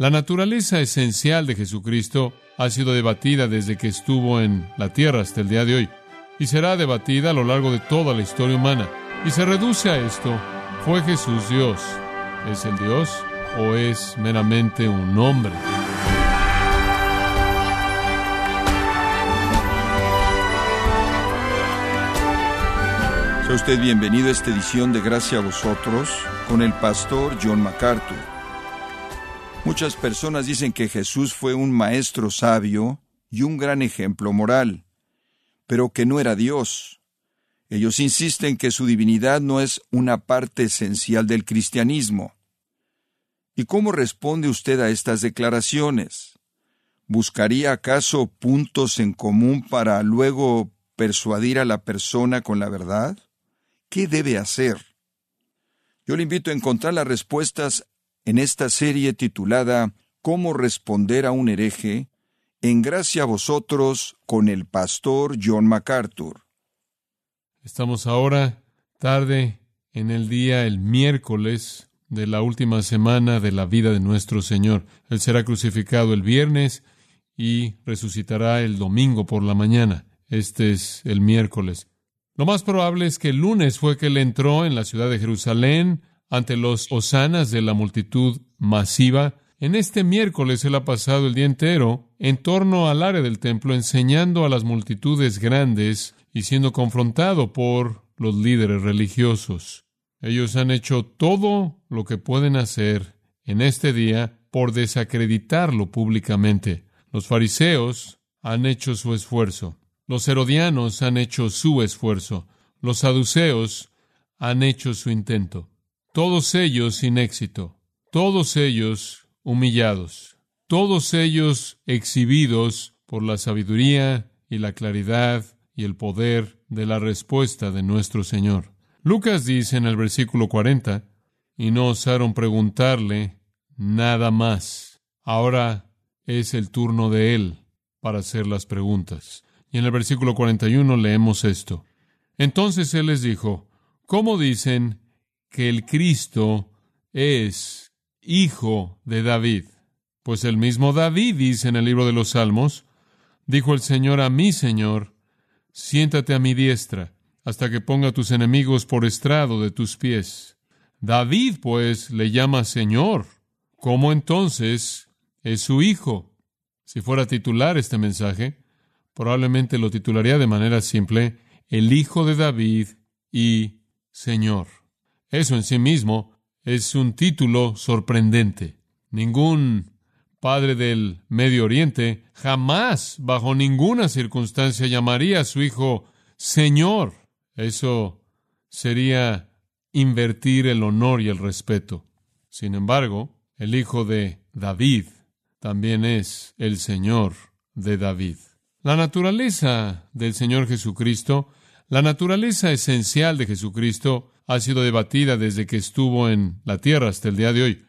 La naturaleza esencial de Jesucristo ha sido debatida desde que estuvo en la tierra hasta el día de hoy y será debatida a lo largo de toda la historia humana. Y se reduce a esto, ¿fue Jesús Dios? ¿Es el Dios o es meramente un hombre? Sea usted bienvenido a esta edición de Gracia a vosotros con el pastor John MacArthur. Muchas personas dicen que Jesús fue un maestro sabio y un gran ejemplo moral, pero que no era Dios. Ellos insisten que su divinidad no es una parte esencial del cristianismo. ¿Y cómo responde usted a estas declaraciones? ¿Buscaría acaso puntos en común para luego persuadir a la persona con la verdad? ¿Qué debe hacer? Yo le invito a encontrar las respuestas en esta serie titulada Cómo responder a un hereje, en gracia a vosotros con el pastor John MacArthur. Estamos ahora tarde en el día, el miércoles de la última semana de la vida de nuestro Señor. Él será crucificado el viernes y resucitará el domingo por la mañana. Este es el miércoles. Lo más probable es que el lunes fue que él entró en la ciudad de Jerusalén ante los hosanas de la multitud masiva, en este miércoles él ha pasado el día entero en torno al área del templo enseñando a las multitudes grandes y siendo confrontado por los líderes religiosos. Ellos han hecho todo lo que pueden hacer en este día por desacreditarlo públicamente. Los fariseos han hecho su esfuerzo. Los herodianos han hecho su esfuerzo. Los saduceos han hecho su intento todos ellos sin éxito, todos ellos humillados, todos ellos exhibidos por la sabiduría y la claridad y el poder de la respuesta de nuestro Señor. Lucas dice en el versículo 40, y no osaron preguntarle nada más. Ahora es el turno de él para hacer las preguntas. Y en el versículo 41 leemos esto. Entonces él les dijo, ¿cómo dicen que el Cristo es hijo de David. Pues el mismo David dice en el libro de los Salmos, dijo el Señor a mi Señor, siéntate a mi diestra, hasta que ponga tus enemigos por estrado de tus pies. David, pues, le llama Señor. ¿Cómo entonces es su hijo? Si fuera titular este mensaje, probablemente lo titularía de manera simple, el Hijo de David y Señor. Eso en sí mismo es un título sorprendente. Ningún padre del Medio Oriente jamás, bajo ninguna circunstancia, llamaría a su hijo Señor. Eso sería invertir el honor y el respeto. Sin embargo, el hijo de David también es el Señor de David. La naturaleza del Señor Jesucristo, la naturaleza esencial de Jesucristo, ha sido debatida desde que estuvo en la tierra hasta el día de hoy,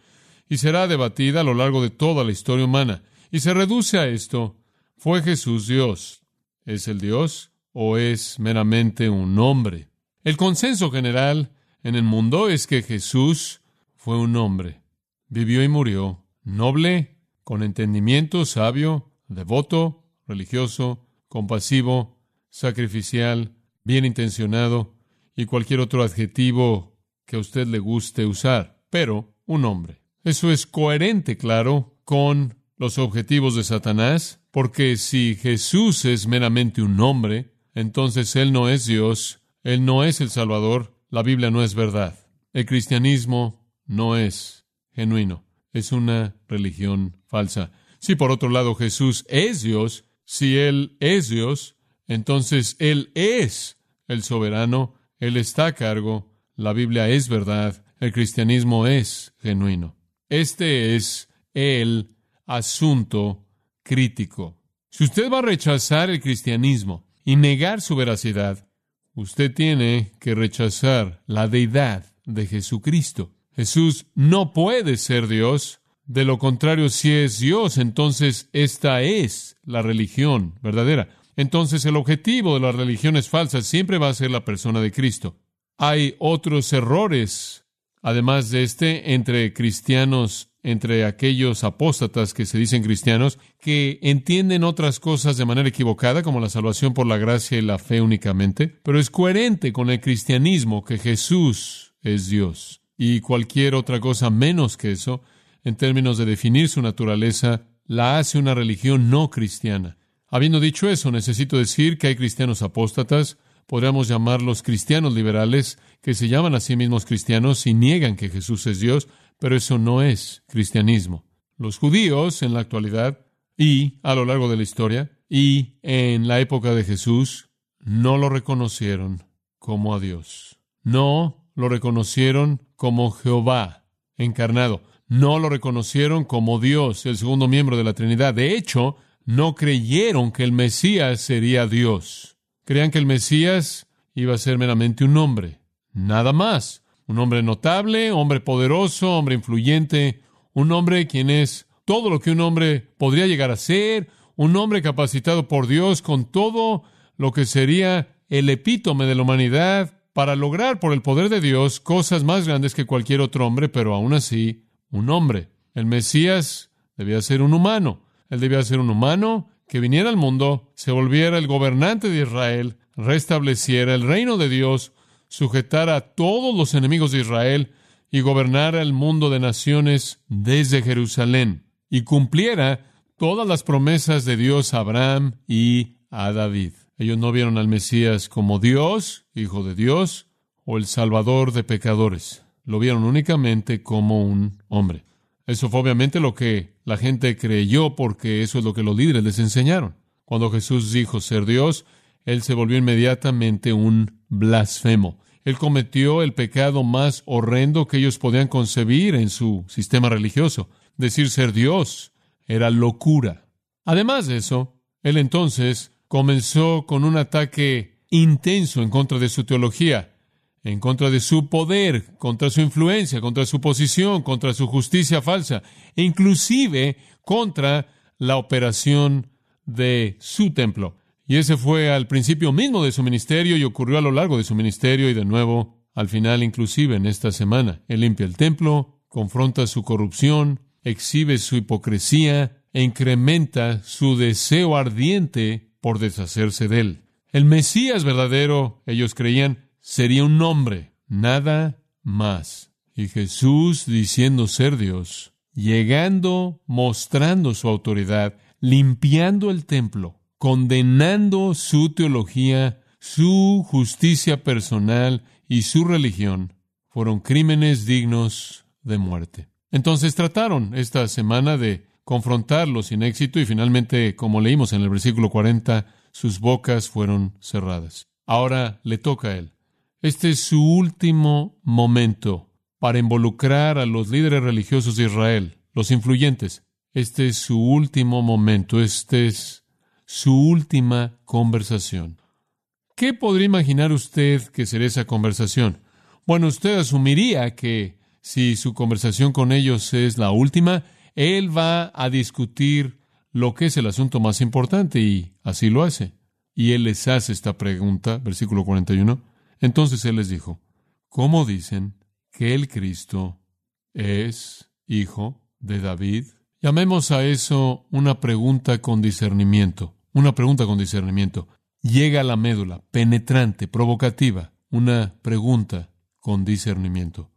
y será debatida a lo largo de toda la historia humana. Y se reduce a esto, ¿fue Jesús Dios? ¿Es el Dios o es meramente un hombre? El consenso general en el mundo es que Jesús fue un hombre. Vivió y murió, noble, con entendimiento, sabio, devoto, religioso, compasivo, sacrificial, bien intencionado, y cualquier otro adjetivo que a usted le guste usar, pero un hombre. Eso es coherente, claro, con los objetivos de Satanás, porque si Jesús es meramente un hombre, entonces Él no es Dios, Él no es el Salvador, la Biblia no es verdad. El cristianismo no es genuino, es una religión falsa. Si por otro lado Jesús es Dios, si Él es Dios, entonces Él es el soberano, él está a cargo, la Biblia es verdad, el cristianismo es genuino. Este es el asunto crítico. Si usted va a rechazar el cristianismo y negar su veracidad, usted tiene que rechazar la deidad de Jesucristo. Jesús no puede ser Dios. De lo contrario, si es Dios, entonces esta es la religión verdadera. Entonces el objetivo de las religiones falsas siempre va a ser la persona de Cristo. Hay otros errores, además de este, entre cristianos entre aquellos apóstatas que se dicen cristianos, que entienden otras cosas de manera equivocada, como la salvación por la gracia y la fe únicamente, pero es coherente con el cristianismo que Jesús es Dios. Y cualquier otra cosa menos que eso, en términos de definir su naturaleza, la hace una religión no cristiana. Habiendo dicho eso, necesito decir que hay cristianos apóstatas, podríamos llamarlos cristianos liberales, que se llaman a sí mismos cristianos y niegan que Jesús es Dios, pero eso no es cristianismo. Los judíos en la actualidad y a lo largo de la historia y en la época de Jesús no lo reconocieron como a Dios. No lo reconocieron como Jehová encarnado. No lo reconocieron como Dios, el segundo miembro de la Trinidad. De hecho, no creyeron que el Mesías sería Dios. Creían que el Mesías iba a ser meramente un hombre, nada más. Un hombre notable, hombre poderoso, hombre influyente, un hombre quien es todo lo que un hombre podría llegar a ser, un hombre capacitado por Dios con todo lo que sería el epítome de la humanidad para lograr por el poder de Dios cosas más grandes que cualquier otro hombre, pero aún así un hombre. El Mesías debía ser un humano. Él debía ser un humano que viniera al mundo, se volviera el gobernante de Israel, restableciera el reino de Dios, sujetara a todos los enemigos de Israel y gobernara el mundo de naciones desde Jerusalén y cumpliera todas las promesas de Dios a Abraham y a David. Ellos no vieron al Mesías como Dios, Hijo de Dios, o el Salvador de pecadores. Lo vieron únicamente como un hombre. Eso fue obviamente lo que la gente creyó porque eso es lo que los líderes les enseñaron. Cuando Jesús dijo ser Dios, él se volvió inmediatamente un blasfemo. Él cometió el pecado más horrendo que ellos podían concebir en su sistema religioso. Decir ser Dios era locura. Además de eso, él entonces comenzó con un ataque intenso en contra de su teología en contra de su poder, contra su influencia, contra su posición, contra su justicia falsa, e inclusive contra la operación de su templo. Y ese fue al principio mismo de su ministerio y ocurrió a lo largo de su ministerio y de nuevo al final inclusive en esta semana. Él limpia el templo, confronta su corrupción, exhibe su hipocresía e incrementa su deseo ardiente por deshacerse de él. El Mesías verdadero, ellos creían, sería un nombre, nada más. Y Jesús, diciendo ser Dios, llegando, mostrando su autoridad, limpiando el templo, condenando su teología, su justicia personal y su religión, fueron crímenes dignos de muerte. Entonces trataron esta semana de confrontarlo sin éxito y finalmente, como leímos en el versículo 40, sus bocas fueron cerradas. Ahora le toca a él. Este es su último momento para involucrar a los líderes religiosos de Israel, los influyentes. Este es su último momento, este es su última conversación. ¿Qué podría imaginar usted que sería esa conversación? Bueno, usted asumiría que si su conversación con ellos es la última, él va a discutir lo que es el asunto más importante y así lo hace. Y él les hace esta pregunta, versículo 41. Entonces él les dijo, ¿cómo dicen que el Cristo es hijo de David? Llamemos a eso una pregunta con discernimiento, una pregunta con discernimiento. Llega a la médula, penetrante, provocativa, una pregunta con discernimiento.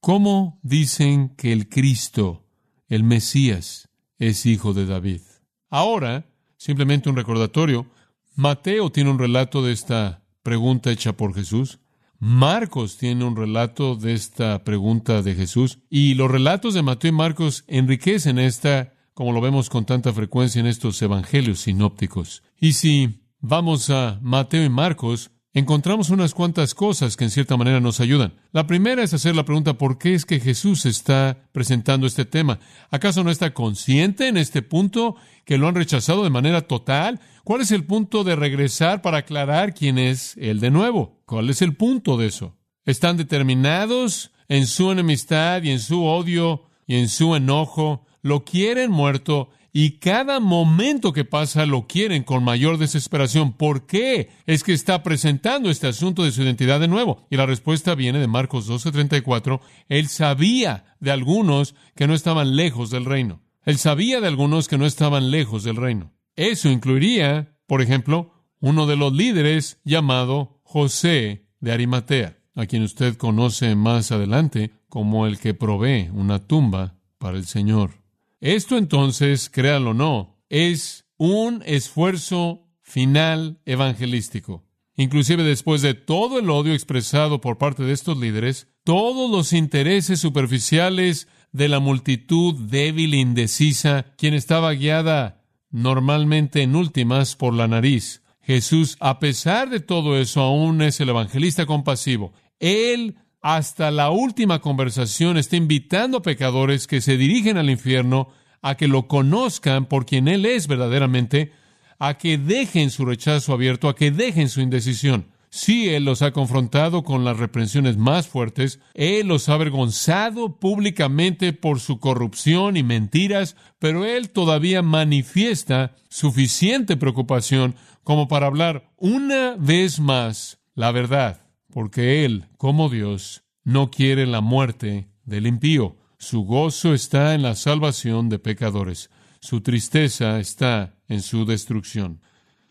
¿Cómo dicen que el Cristo, el Mesías, es hijo de David? Ahora, simplemente un recordatorio, Mateo tiene un relato de esta pregunta hecha por Jesús. Marcos tiene un relato de esta pregunta de Jesús y los relatos de Mateo y Marcos enriquecen esta, como lo vemos con tanta frecuencia en estos evangelios sinópticos. Y si vamos a Mateo y Marcos, encontramos unas cuantas cosas que en cierta manera nos ayudan. La primera es hacer la pregunta, ¿por qué es que Jesús está presentando este tema? ¿Acaso no está consciente en este punto que lo han rechazado de manera total? ¿Cuál es el punto de regresar para aclarar quién es Él de nuevo? ¿Cuál es el punto de eso? ¿Están determinados en su enemistad y en su odio y en su enojo? ¿Lo quieren muerto? Y cada momento que pasa lo quieren con mayor desesperación. ¿Por qué es que está presentando este asunto de su identidad de nuevo? Y la respuesta viene de Marcos 12:34. Él sabía de algunos que no estaban lejos del reino. Él sabía de algunos que no estaban lejos del reino. Eso incluiría, por ejemplo, uno de los líderes llamado José de Arimatea, a quien usted conoce más adelante como el que provee una tumba para el Señor. Esto entonces, créanlo o no, es un esfuerzo final evangelístico. Inclusive después de todo el odio expresado por parte de estos líderes, todos los intereses superficiales de la multitud débil e indecisa, quien estaba guiada normalmente en últimas por la nariz. Jesús, a pesar de todo eso, aún es el evangelista compasivo. Él hasta la última conversación está invitando a pecadores que se dirigen al infierno a que lo conozcan por quien Él es verdaderamente, a que dejen su rechazo abierto, a que dejen su indecisión. Sí, Él los ha confrontado con las reprensiones más fuertes, Él los ha avergonzado públicamente por su corrupción y mentiras, pero Él todavía manifiesta suficiente preocupación como para hablar una vez más la verdad porque Él, como Dios, no quiere la muerte del impío. Su gozo está en la salvación de pecadores. Su tristeza está en su destrucción.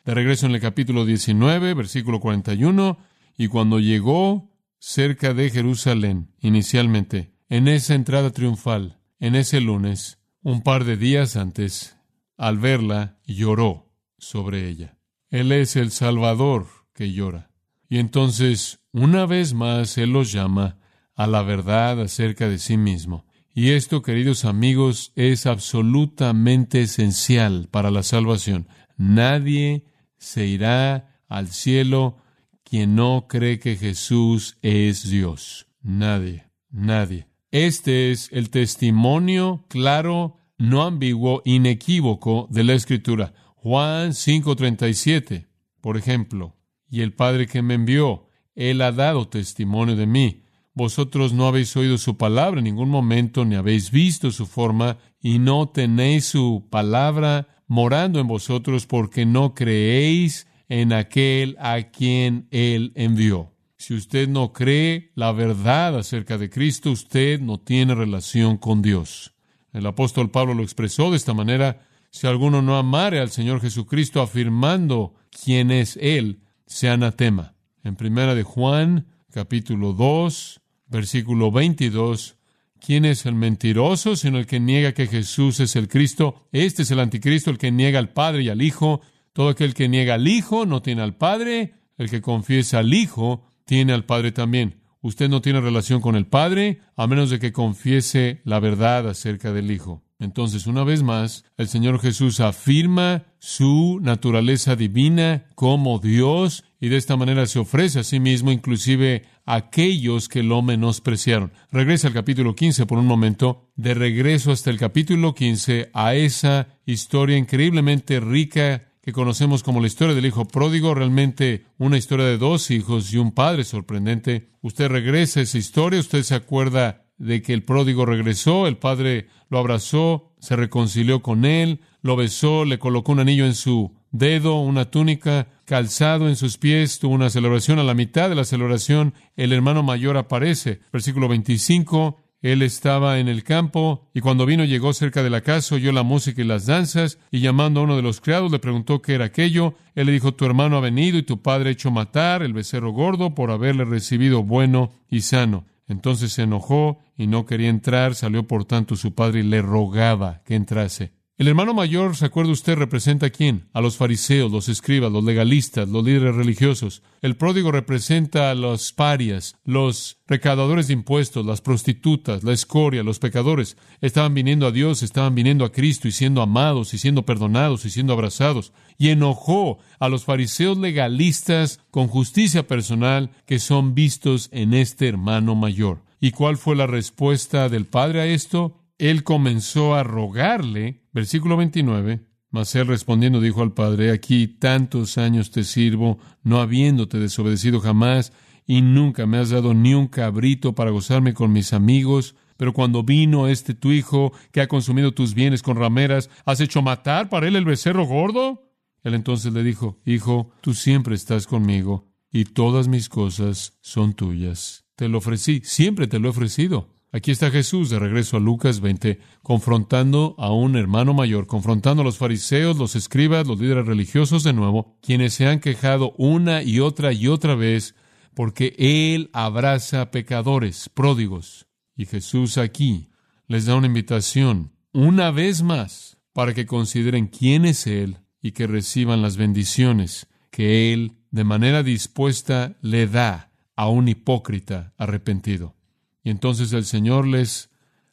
De regreso en el capítulo 19, versículo 41, y cuando llegó cerca de Jerusalén, inicialmente, en esa entrada triunfal, en ese lunes, un par de días antes, al verla, lloró sobre ella. Él es el Salvador que llora. Y entonces, una vez más, Él los llama a la verdad acerca de sí mismo. Y esto, queridos amigos, es absolutamente esencial para la salvación. Nadie se irá al cielo quien no cree que Jesús es Dios. Nadie, nadie. Este es el testimonio claro, no ambiguo, inequívoco de la Escritura. Juan 5:37, por ejemplo y el Padre que me envió. Él ha dado testimonio de mí. Vosotros no habéis oído su palabra en ningún momento, ni habéis visto su forma, y no tenéis su palabra morando en vosotros, porque no creéis en aquel a quien Él envió. Si usted no cree la verdad acerca de Cristo, usted no tiene relación con Dios. El apóstol Pablo lo expresó de esta manera, si alguno no amare al Señor Jesucristo afirmando quién es Él, sea anatema. En primera de Juan, capítulo 2, versículo 22, ¿quién es el mentiroso sino el que niega que Jesús es el Cristo? Este es el anticristo, el que niega al Padre y al Hijo. Todo aquel que niega al Hijo no tiene al Padre. El que confiesa al Hijo tiene al Padre también. Usted no tiene relación con el Padre a menos de que confiese la verdad acerca del Hijo. Entonces, una vez más, el Señor Jesús afirma su naturaleza divina como Dios y de esta manera se ofrece a sí mismo inclusive a aquellos que lo menospreciaron. Regresa al capítulo 15 por un momento, de regreso hasta el capítulo 15 a esa historia increíblemente rica que conocemos como la historia del hijo pródigo, realmente una historia de dos hijos y un padre sorprendente. Usted regresa a esa historia, usted se acuerda de que el pródigo regresó, el padre lo abrazó, se reconcilió con él, lo besó, le colocó un anillo en su dedo, una túnica, calzado en sus pies, tuvo una celebración. A la mitad de la celebración, el hermano mayor aparece. Versículo 25, él estaba en el campo y cuando vino llegó cerca de la casa, oyó la música y las danzas y llamando a uno de los criados le preguntó qué era aquello. Él le dijo, tu hermano ha venido y tu padre ha hecho matar el becerro gordo por haberle recibido bueno y sano. Entonces se enojó y no quería entrar, salió por tanto su padre y le rogaba que entrase. El hermano mayor, ¿se acuerda usted? Representa a quién? A los fariseos, los escribas, los legalistas, los líderes religiosos. El pródigo representa a los parias, los recaudadores de impuestos, las prostitutas, la escoria, los pecadores. Estaban viniendo a Dios, estaban viniendo a Cristo y siendo amados y siendo perdonados y siendo abrazados. Y enojó a los fariseos legalistas con justicia personal que son vistos en este hermano mayor. ¿Y cuál fue la respuesta del Padre a esto? Él comenzó a rogarle Versículo 29. Mas él respondiendo dijo al Padre, aquí tantos años te sirvo, no habiéndote desobedecido jamás, y nunca me has dado ni un cabrito para gozarme con mis amigos, Pero cuando vino este tu hijo, que ha consumido tus bienes con rameras, ¿has hecho matar para él el becerro gordo? Él entonces le dijo, Hijo, tú siempre estás conmigo, y todas mis cosas son tuyas. Te lo ofrecí, siempre te lo he ofrecido. Aquí está Jesús de regreso a Lucas 20, confrontando a un hermano mayor, confrontando a los fariseos, los escribas, los líderes religiosos de nuevo, quienes se han quejado una y otra y otra vez porque Él abraza pecadores, pródigos. Y Jesús aquí les da una invitación, una vez más, para que consideren quién es Él y que reciban las bendiciones que Él, de manera dispuesta, le da a un hipócrita arrepentido. Y entonces el Señor les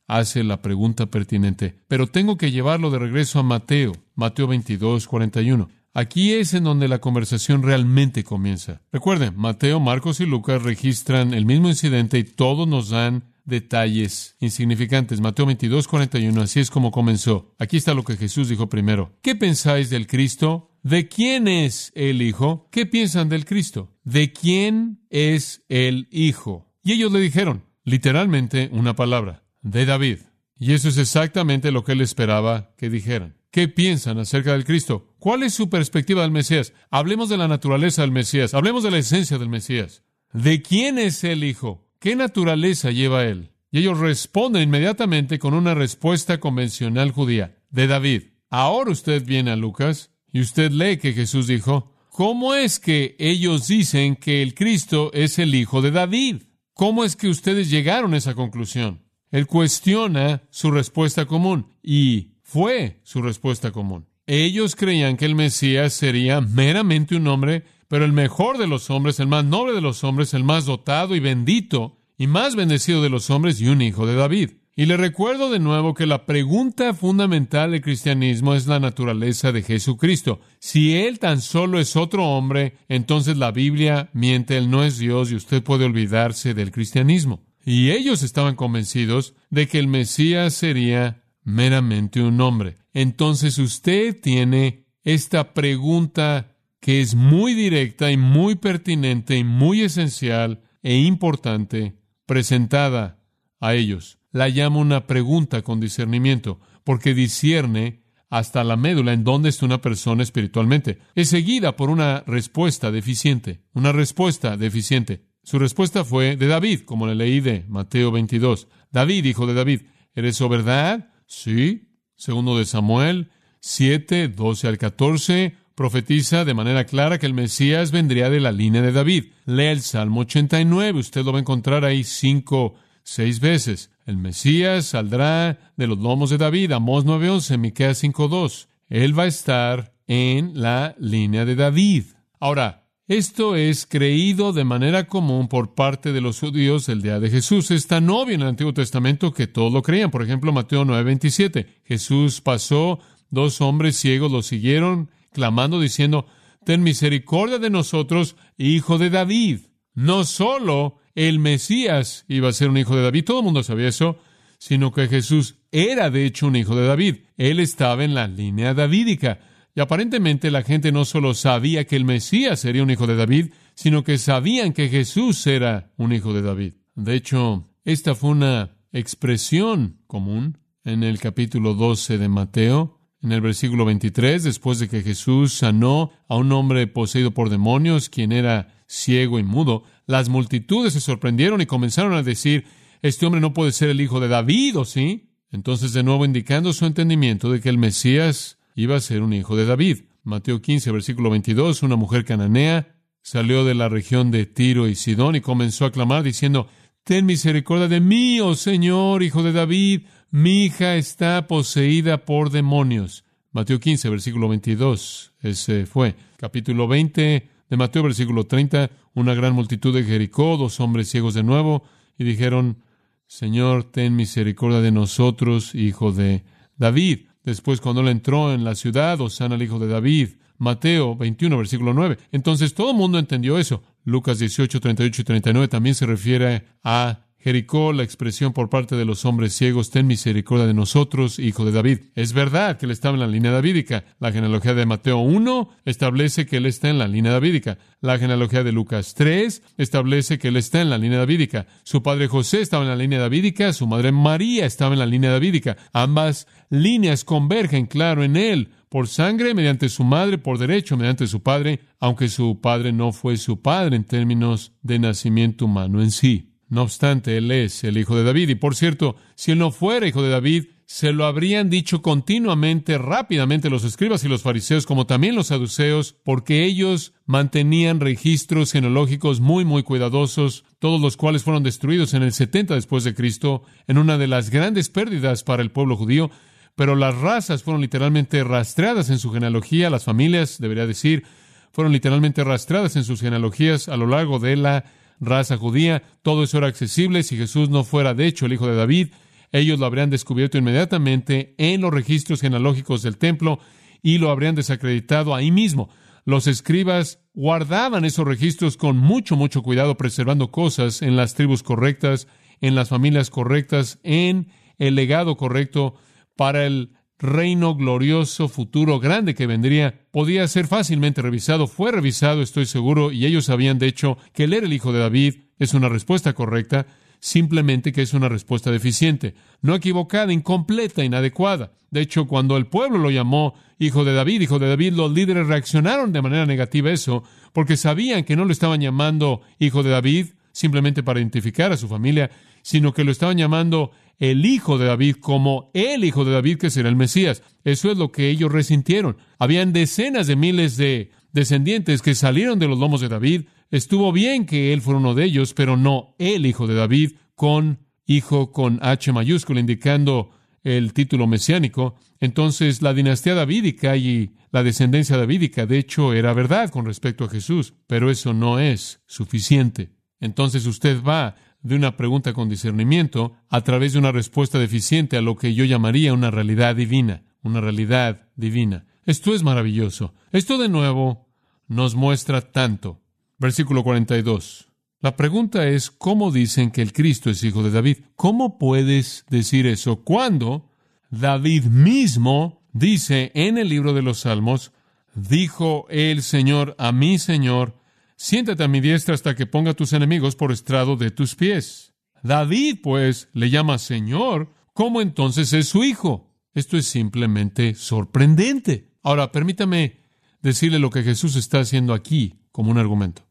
hace la pregunta pertinente. Pero tengo que llevarlo de regreso a Mateo, Mateo 22, 41. Aquí es en donde la conversación realmente comienza. Recuerden, Mateo, Marcos y Lucas registran el mismo incidente y todos nos dan detalles insignificantes. Mateo 22, 41, así es como comenzó. Aquí está lo que Jesús dijo primero. ¿Qué pensáis del Cristo? ¿De quién es el Hijo? ¿Qué piensan del Cristo? ¿De quién es el Hijo? Y ellos le dijeron, literalmente una palabra, de David. Y eso es exactamente lo que él esperaba que dijeran. ¿Qué piensan acerca del Cristo? ¿Cuál es su perspectiva del Mesías? Hablemos de la naturaleza del Mesías, hablemos de la esencia del Mesías. ¿De quién es el Hijo? ¿Qué naturaleza lleva él? Y ellos responden inmediatamente con una respuesta convencional judía, de David. Ahora usted viene a Lucas y usted lee que Jesús dijo, ¿cómo es que ellos dicen que el Cristo es el Hijo de David? ¿Cómo es que ustedes llegaron a esa conclusión? Él cuestiona su respuesta común y fue su respuesta común. Ellos creían que el Mesías sería meramente un hombre, pero el mejor de los hombres, el más noble de los hombres, el más dotado y bendito y más bendecido de los hombres y un hijo de David. Y le recuerdo de nuevo que la pregunta fundamental del cristianismo es la naturaleza de Jesucristo. Si Él tan solo es otro hombre, entonces la Biblia miente, Él no es Dios y usted puede olvidarse del cristianismo. Y ellos estaban convencidos de que el Mesías sería meramente un hombre. Entonces usted tiene esta pregunta que es muy directa y muy pertinente y muy esencial e importante presentada a ellos la llama una pregunta con discernimiento, porque discierne hasta la médula en dónde está una persona espiritualmente. Es seguida por una respuesta deficiente, una respuesta deficiente. Su respuesta fue de David, como le leí de Mateo 22. David, hijo de David, ¿eres o verdad? Sí. Segundo de Samuel 7, 12 al 14, profetiza de manera clara que el Mesías vendría de la línea de David. Lea el Salmo 89, usted lo va a encontrar ahí cinco, seis veces. El Mesías saldrá de los lomos de David, Amós 9:11, Miqueas 5:2. Él va a estar en la línea de David. Ahora, esto es creído de manera común por parte de los judíos el día de Jesús. Es tan obvio en el Antiguo Testamento que todos lo creían. Por ejemplo, Mateo 9:27. Jesús pasó, dos hombres ciegos lo siguieron, clamando, diciendo, Ten misericordia de nosotros, hijo de David. No solo el Mesías iba a ser un hijo de David, todo el mundo sabía eso, sino que Jesús era de hecho un hijo de David. Él estaba en la línea davídica. Y aparentemente la gente no solo sabía que el Mesías sería un hijo de David, sino que sabían que Jesús era un hijo de David. De hecho, esta fue una expresión común en el capítulo 12 de Mateo, en el versículo 23, después de que Jesús sanó a un hombre poseído por demonios, quien era ciego y mudo, las multitudes se sorprendieron y comenzaron a decir, este hombre no puede ser el hijo de David, ¿o sí? Entonces, de nuevo, indicando su entendimiento de que el Mesías iba a ser un hijo de David. Mateo 15, versículo 22, una mujer cananea salió de la región de Tiro y Sidón y comenzó a clamar diciendo, Ten misericordia de mí, oh Señor, hijo de David, mi hija está poseída por demonios. Mateo 15, versículo 22. Ese fue. Capítulo 20, de Mateo, versículo 30, una gran multitud de Jericó, dos hombres ciegos de nuevo, y dijeron, Señor, ten misericordia de nosotros, hijo de David. Después, cuando él entró en la ciudad, Osana el hijo de David. Mateo 21, versículo 9. Entonces todo el mundo entendió eso. Lucas 18, 38 y 39 también se refiere a Jericó, la expresión por parte de los hombres ciegos, ten misericordia de nosotros, hijo de David. Es verdad que él estaba en la línea davídica. La genealogía de Mateo 1 establece que él está en la línea davídica. La genealogía de Lucas 3 establece que él está en la línea davídica. Su padre José estaba en la línea davídica, su madre María estaba en la línea davídica. Ambas líneas convergen, claro, en él por sangre, mediante su madre, por derecho, mediante su padre, aunque su padre no fue su padre en términos de nacimiento humano en sí. No obstante, él es el hijo de David. Y por cierto, si él no fuera hijo de David, se lo habrían dicho continuamente, rápidamente los escribas y los fariseos, como también los saduceos, porque ellos mantenían registros genealógicos muy, muy cuidadosos, todos los cuales fueron destruidos en el 70 después de Cristo, en una de las grandes pérdidas para el pueblo judío. Pero las razas fueron literalmente rastreadas en su genealogía, las familias, debería decir, fueron literalmente rastreadas en sus genealogías a lo largo de la raza judía, todo eso era accesible. Si Jesús no fuera de hecho el hijo de David, ellos lo habrían descubierto inmediatamente en los registros genealógicos del templo y lo habrían desacreditado ahí mismo. Los escribas guardaban esos registros con mucho, mucho cuidado, preservando cosas en las tribus correctas, en las familias correctas, en el legado correcto para el reino glorioso futuro grande que vendría podía ser fácilmente revisado. Fue revisado, estoy seguro, y ellos sabían, de hecho, que era el hijo de David. Es una respuesta correcta, simplemente que es una respuesta deficiente, no equivocada, incompleta, inadecuada. De hecho, cuando el pueblo lo llamó hijo de David, hijo de David, los líderes reaccionaron de manera negativa a eso, porque sabían que no lo estaban llamando hijo de David simplemente para identificar a su familia, sino que lo estaban llamando el hijo de David como el hijo de David que será el Mesías. Eso es lo que ellos resintieron. Habían decenas de miles de descendientes que salieron de los lomos de David. Estuvo bien que él fuera uno de ellos, pero no el hijo de David con hijo con H mayúscula, indicando el título mesiánico. Entonces la dinastía davídica y la descendencia davídica, de hecho, era verdad con respecto a Jesús, pero eso no es suficiente. Entonces usted va de una pregunta con discernimiento a través de una respuesta deficiente a lo que yo llamaría una realidad divina, una realidad divina. Esto es maravilloso. Esto de nuevo nos muestra tanto. Versículo 42. La pregunta es, ¿cómo dicen que el Cristo es hijo de David? ¿Cómo puedes decir eso cuando David mismo dice en el libro de los Salmos, dijo el Señor a mi Señor, siéntate a mi diestra hasta que ponga a tus enemigos por estrado de tus pies. David, pues, le llama Señor, ¿cómo entonces es su hijo? Esto es simplemente sorprendente. Ahora, permítame decirle lo que Jesús está haciendo aquí como un argumento.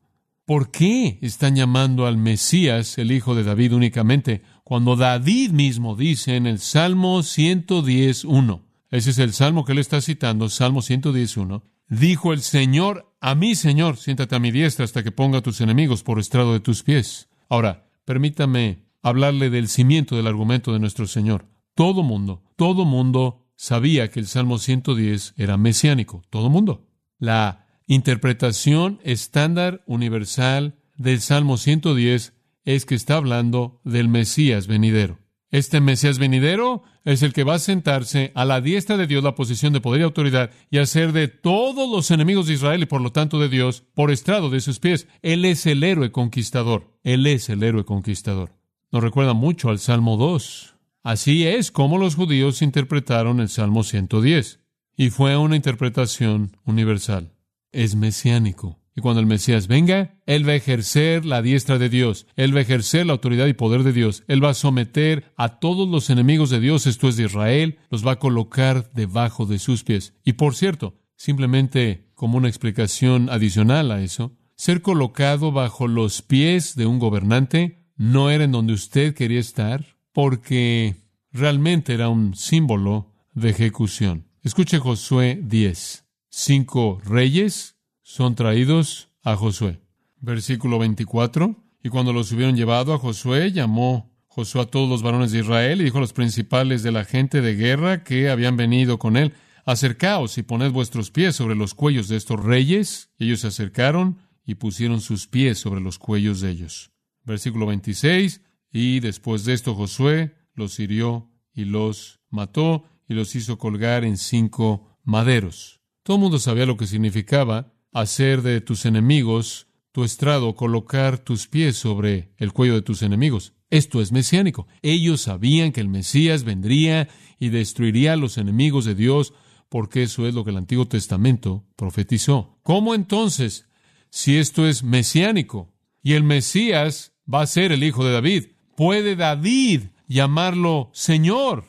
¿Por qué están llamando al Mesías el hijo de David únicamente cuando David mismo dice en el Salmo 110.1? Ese es el salmo que él está citando, Salmo 110.1. Dijo el Señor a mí, Señor, siéntate a mi diestra hasta que ponga a tus enemigos por estrado de tus pies. Ahora, permítame hablarle del cimiento del argumento de nuestro Señor. Todo mundo, todo mundo sabía que el Salmo 110 era mesiánico. Todo mundo. La interpretación estándar universal del Salmo 110 es que está hablando del Mesías venidero. Este Mesías venidero es el que va a sentarse a la diestra de Dios, la posición de poder y autoridad, y hacer de todos los enemigos de Israel y por lo tanto de Dios por estrado de sus pies. Él es el héroe conquistador. Él es el héroe conquistador. Nos recuerda mucho al Salmo 2. Así es como los judíos interpretaron el Salmo 110. Y fue una interpretación universal. Es mesiánico. Y cuando el Mesías venga, Él va a ejercer la diestra de Dios, Él va a ejercer la autoridad y poder de Dios, Él va a someter a todos los enemigos de Dios, esto es de Israel, los va a colocar debajo de sus pies. Y por cierto, simplemente como una explicación adicional a eso, ser colocado bajo los pies de un gobernante no era en donde usted quería estar, porque realmente era un símbolo de ejecución. Escuche Josué 10. Cinco reyes son traídos a Josué. Versículo 24. Y cuando los hubieron llevado a Josué, llamó Josué a todos los varones de Israel y dijo a los principales de la gente de guerra que habían venido con él, acercaos y poned vuestros pies sobre los cuellos de estos reyes. Y ellos se acercaron y pusieron sus pies sobre los cuellos de ellos. Versículo 26. Y después de esto Josué los hirió y los mató y los hizo colgar en cinco maderos. Todo el mundo sabía lo que significaba hacer de tus enemigos tu estrado, colocar tus pies sobre el cuello de tus enemigos. Esto es mesiánico. Ellos sabían que el Mesías vendría y destruiría a los enemigos de Dios, porque eso es lo que el Antiguo Testamento profetizó. ¿Cómo entonces, si esto es mesiánico y el Mesías va a ser el hijo de David, puede David llamarlo Señor?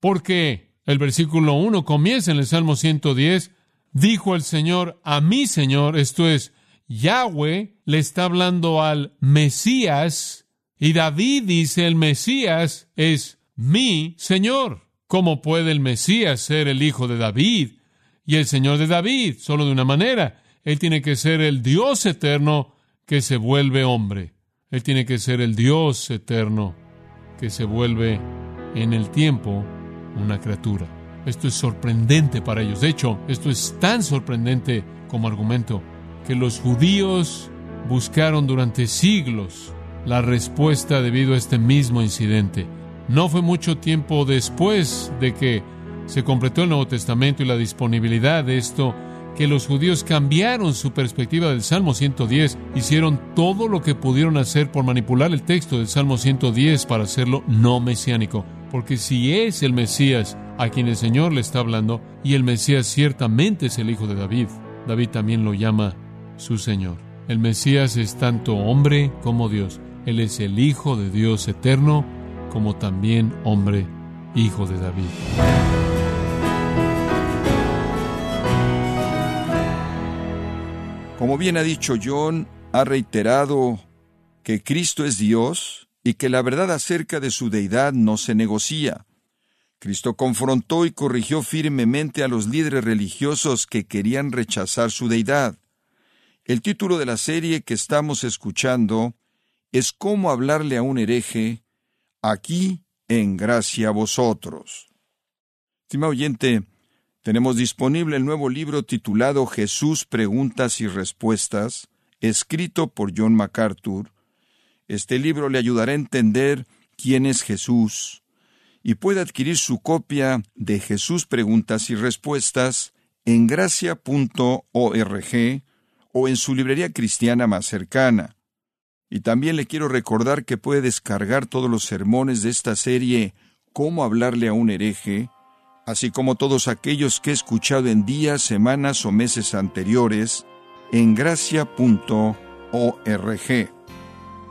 Porque el versículo 1 comienza en el Salmo 110, dijo el Señor a mi Señor, esto es, Yahweh le está hablando al Mesías y David dice el Mesías es mi Señor. ¿Cómo puede el Mesías ser el hijo de David y el Señor de David? Solo de una manera. Él tiene que ser el Dios eterno que se vuelve hombre. Él tiene que ser el Dios eterno que se vuelve en el tiempo una criatura. Esto es sorprendente para ellos. De hecho, esto es tan sorprendente como argumento que los judíos buscaron durante siglos la respuesta debido a este mismo incidente. No fue mucho tiempo después de que se completó el Nuevo Testamento y la disponibilidad de esto que los judíos cambiaron su perspectiva del Salmo 110, hicieron todo lo que pudieron hacer por manipular el texto del Salmo 110 para hacerlo no mesiánico. Porque si es el Mesías a quien el Señor le está hablando, y el Mesías ciertamente es el hijo de David, David también lo llama su Señor. El Mesías es tanto hombre como Dios. Él es el Hijo de Dios eterno, como también hombre, hijo de David. Como bien ha dicho John, ha reiterado que Cristo es Dios y que la verdad acerca de su deidad no se negocia. Cristo confrontó y corrigió firmemente a los líderes religiosos que querían rechazar su deidad. El título de la serie que estamos escuchando es cómo hablarle a un hereje aquí en gracia a vosotros. Estimado oyente, tenemos disponible el nuevo libro titulado Jesús Preguntas y Respuestas, escrito por John MacArthur. Este libro le ayudará a entender quién es Jesús y puede adquirir su copia de Jesús Preguntas y Respuestas en gracia.org o en su librería cristiana más cercana. Y también le quiero recordar que puede descargar todos los sermones de esta serie Cómo hablarle a un hereje, así como todos aquellos que he escuchado en días, semanas o meses anteriores en gracia.org.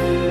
Thank you.